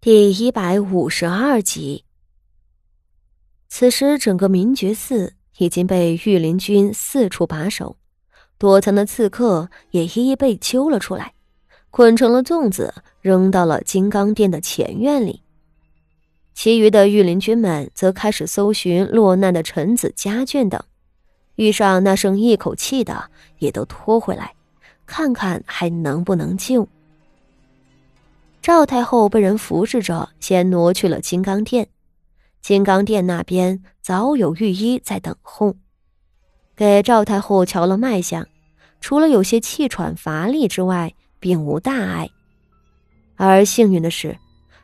第一百五十二集。此时，整个明觉寺已经被御林军四处把守，躲藏的刺客也一一被揪了出来，捆成了粽子，扔到了金刚殿的前院里。其余的御林军们则开始搜寻落难的臣子家眷等，遇上那剩一口气的，也都拖回来，看看还能不能救。赵太后被人扶持着，先挪去了金刚殿。金刚殿那边早有御医在等候，给赵太后瞧了脉象，除了有些气喘乏力之外，并无大碍。而幸运的是，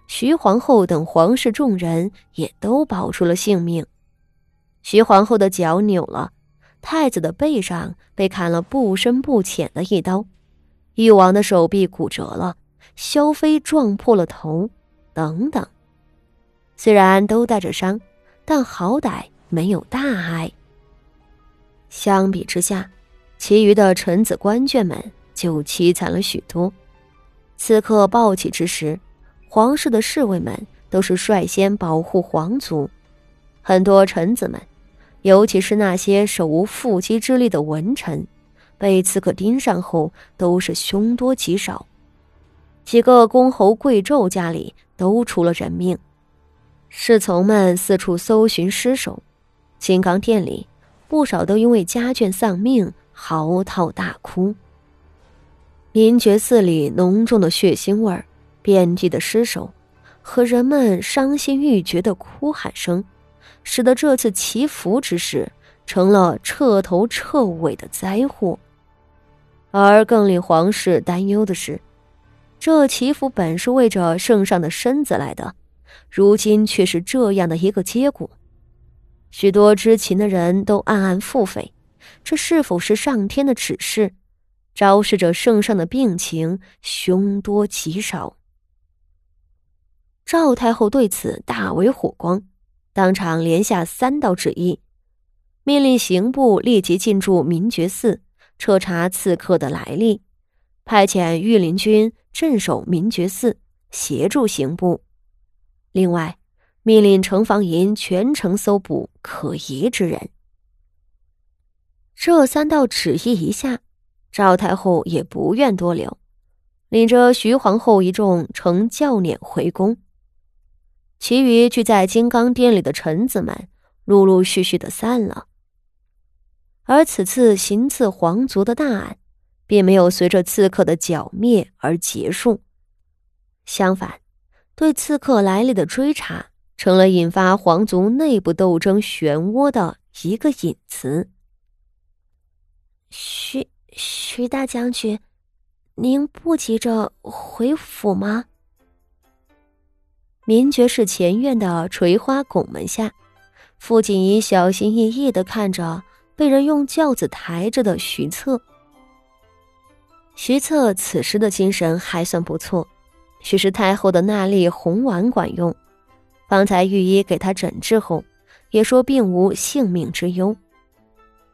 徐皇后等皇室众人也都保住了性命。徐皇后的脚扭了，太子的背上被砍了不深不浅的一刀，誉王的手臂骨折了。萧飞撞破了头，等等。虽然都带着伤，但好歹没有大碍。相比之下，其余的臣子官眷们就凄惨了许多。此刻暴起之时，皇室的侍卫们都是率先保护皇族，很多臣子们，尤其是那些手无缚鸡之力的文臣，被刺客盯上后都是凶多吉少。几个公侯贵胄家里都出了人命，侍从们四处搜寻尸首，金刚殿里不少都因为家眷丧命嚎啕大哭。明觉寺里浓重的血腥味儿、遍地的尸首和人们伤心欲绝的哭喊声，使得这次祈福之事成了彻头彻尾的灾祸。而更令皇室担忧的是。这祈福本是为着圣上的身子来的，如今却是这样的一个结果。许多知情的人都暗暗腹诽：这是否是上天的指示，昭示着圣上的病情凶多吉少？赵太后对此大为火光，当场连下三道旨意，命令刑部立即进驻明觉寺，彻查刺客的来历，派遣御林军。镇守明觉寺，协助刑部。另外，命令城防营全城搜捕可疑之人。这三道旨意一下，赵太后也不愿多留，领着徐皇后一众乘轿辇回宫。其余聚在金刚殿里的臣子们，陆陆续续的散了。而此次行刺皇族的大案。并没有随着刺客的剿灭而结束，相反，对刺客来历的追查成了引发皇族内部斗争漩涡的一个引子。徐徐大将军，您不急着回府吗？明觉寺前院的垂花拱门下，傅锦仪小心翼翼的看着被人用轿子抬着的徐策。徐策此时的精神还算不错，许是太后的那粒红丸管用。方才御医给他诊治后，也说并无性命之忧。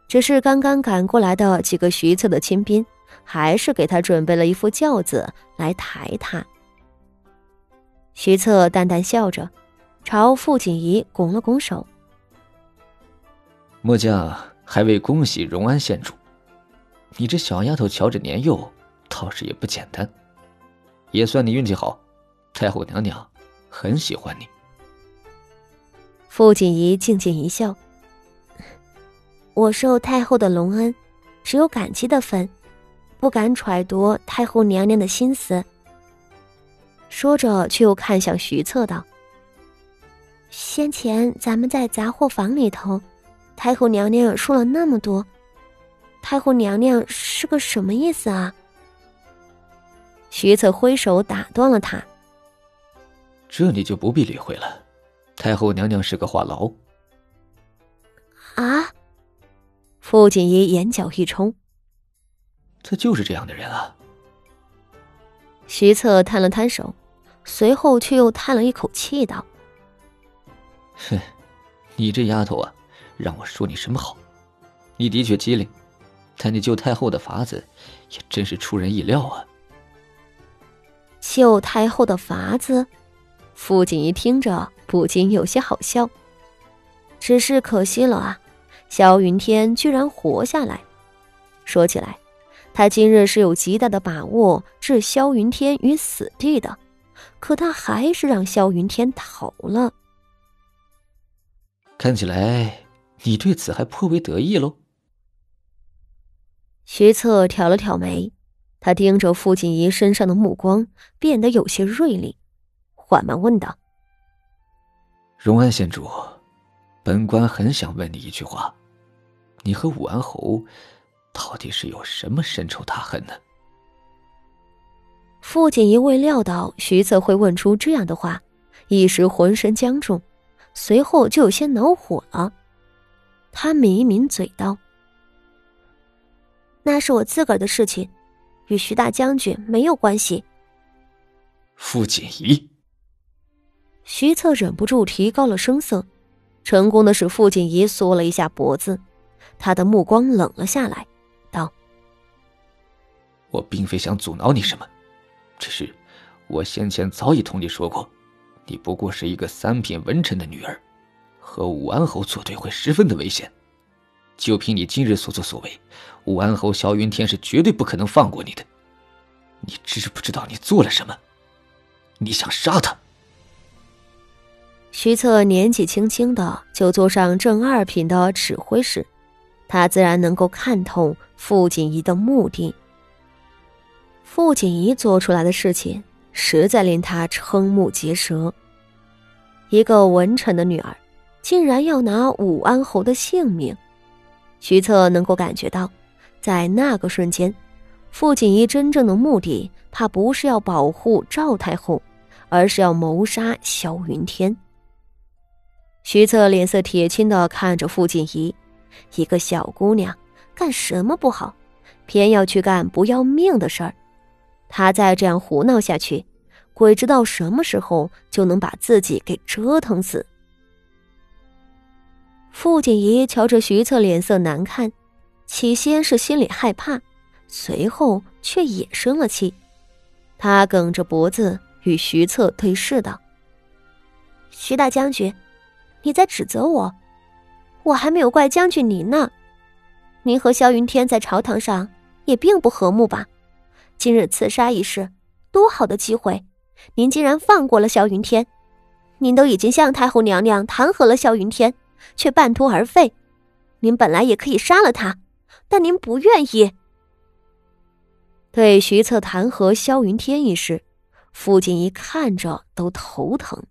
只是刚刚赶过来的几个徐策的亲兵，还是给他准备了一副轿子来抬他。徐策淡淡笑着，朝傅锦仪拱了拱手：“末将还未恭喜荣安县主。”你这小丫头瞧着年幼，倒是也不简单，也算你运气好，太后娘娘很喜欢你。傅锦仪静静一笑：“我受太后的隆恩，只有感激的份，不敢揣度太后娘娘的心思。”说着，却又看向徐策道：“先前咱们在杂货房里头，太后娘娘说了那么多。”太后娘娘是个什么意思啊？徐策挥手打断了他。这你就不必理会了。太后娘娘是个话痨。啊！傅锦衣眼角一冲。他就是这样的人啊。徐策摊了摊手，随后却又叹了一口气道：“哼，你这丫头啊，让我说你什么好？你的确机灵。”但你救太后的法子，也真是出人意料啊！救太后的法子，傅锦仪听着不禁有些好笑。只是可惜了啊，萧云天居然活下来。说起来，他今日是有极大的把握置萧云天于死地的，可他还是让萧云天逃了。看起来你对此还颇为得意喽。徐策挑了挑眉，他盯着傅锦仪身上的目光变得有些锐利，缓慢问道：“荣安县主。”本官很想问你一句话：你和武安侯到底是有什么深仇大恨呢？傅锦仪未料到徐策会问出这样的话，一时浑身僵住，随后就有些恼火了。他抿一抿嘴道：“那是我自个儿的事情，与徐大将军没有关系。”傅锦仪，徐策忍不住提高了声色。成功的使傅锦仪缩了一下脖子，他的目光冷了下来，道：“我并非想阻挠你什么，只是我先前早已同你说过，你不过是一个三品文臣的女儿，和武安侯作对会十分的危险。就凭你今日所作所为，武安侯萧云天是绝对不可能放过你的。你知不知道你做了什么？你想杀他？”徐策年纪轻轻的就坐上正二品的指挥使，他自然能够看透傅锦仪的目的。傅锦仪做出来的事情实在令他瞠目结舌。一个文臣的女儿，竟然要拿武安侯的性命。徐策能够感觉到，在那个瞬间，傅锦仪真正的目的，怕不是要保护赵太后，而是要谋杀萧云天。徐策脸色铁青的看着傅锦仪，一个小姑娘，干什么不好，偏要去干不要命的事儿。她再这样胡闹下去，鬼知道什么时候就能把自己给折腾死。傅锦仪瞧着徐策脸色难看，起先是心里害怕，随后却也生了气。他梗着脖子与徐策对视道：“徐大将军。”你在指责我，我还没有怪将军您呢。您和萧云天在朝堂上也并不和睦吧？今日刺杀一事，多好的机会，您竟然放过了萧云天。您都已经向太后娘娘弹劾了萧云天，却半途而废。您本来也可以杀了他，但您不愿意。对徐策弹劾萧云天一事，父亲一看着都头疼。